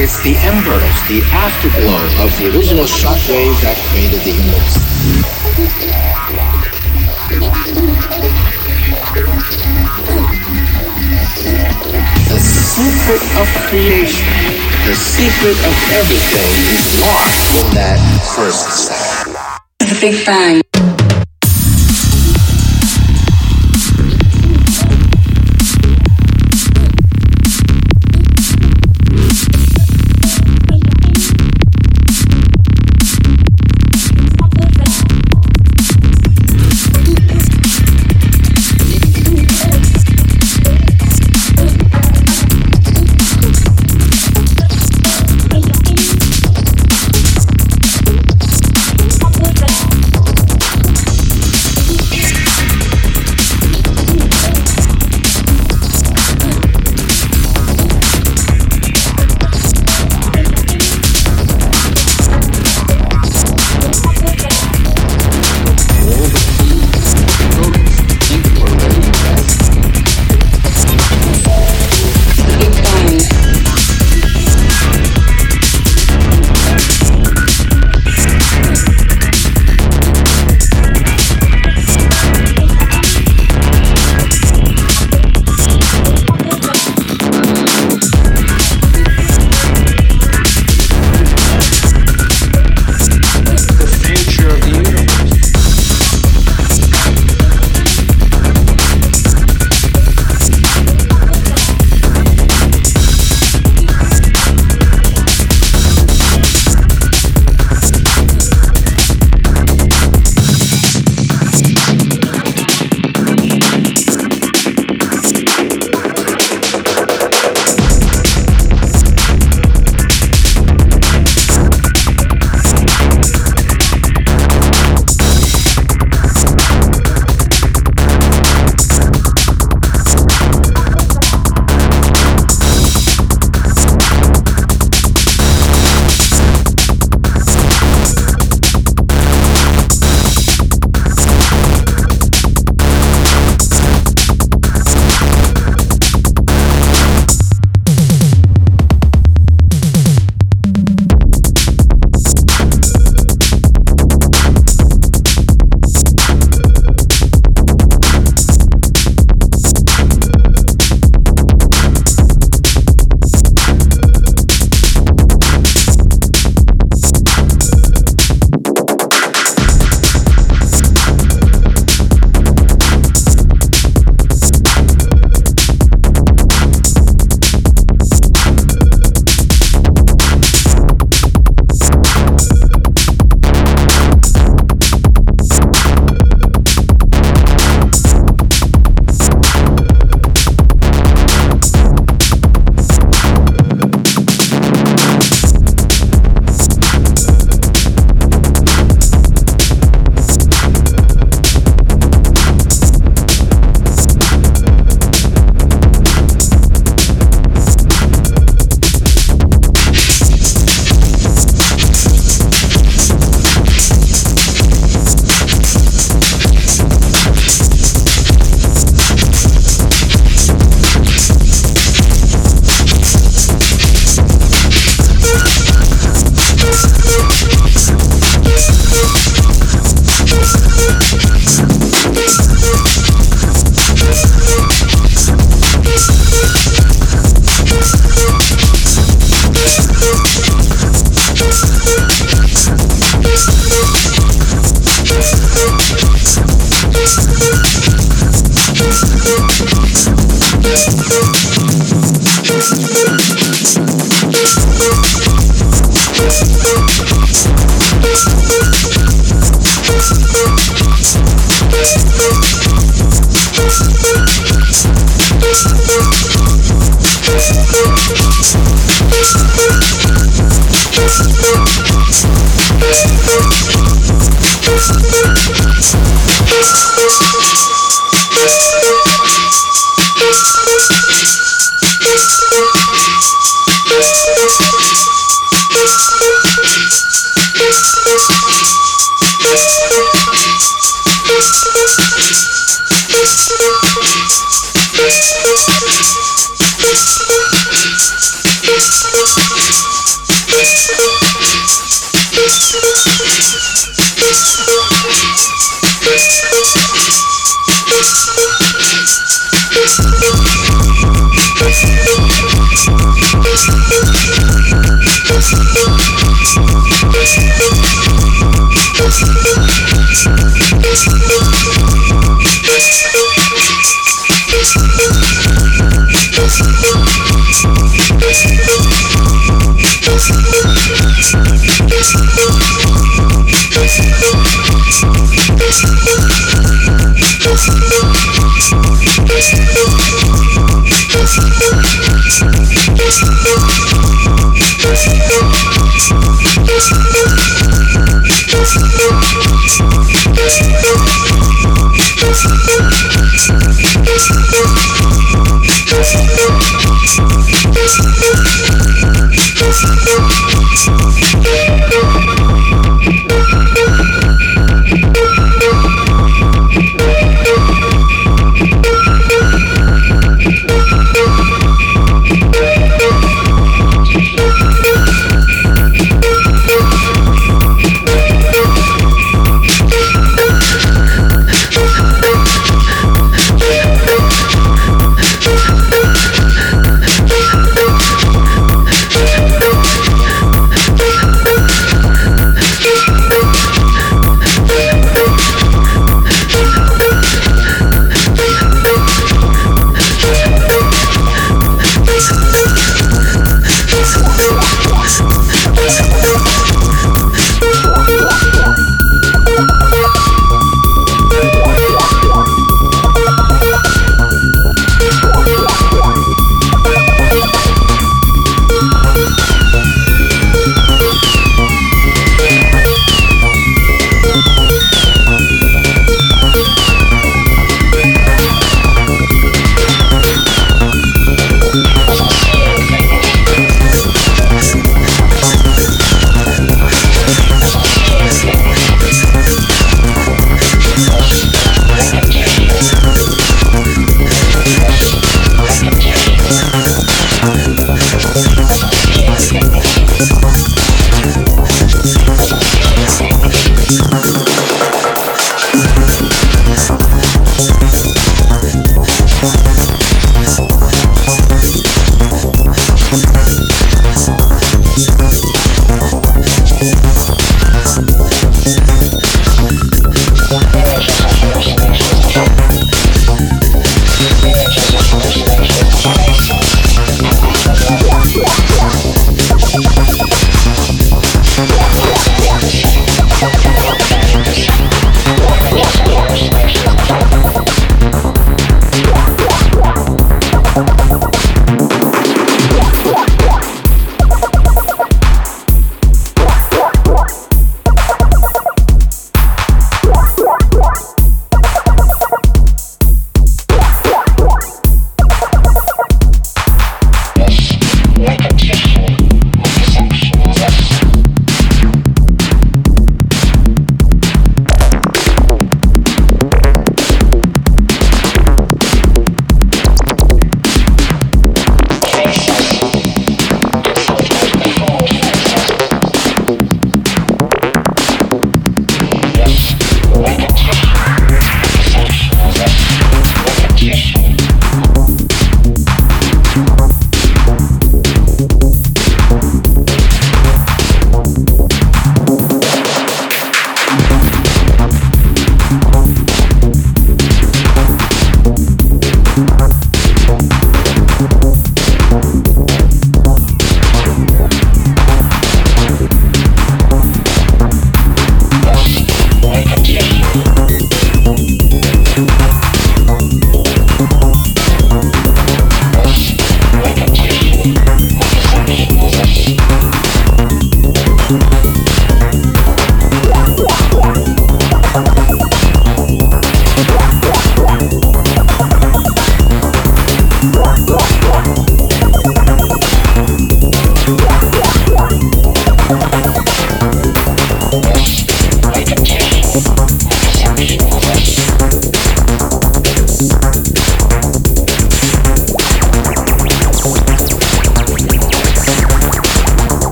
It's the embers, the afterglow of the original shockwave that created the universe. The secret of creation, the secret of everything is lost in that first second. The Big Bang.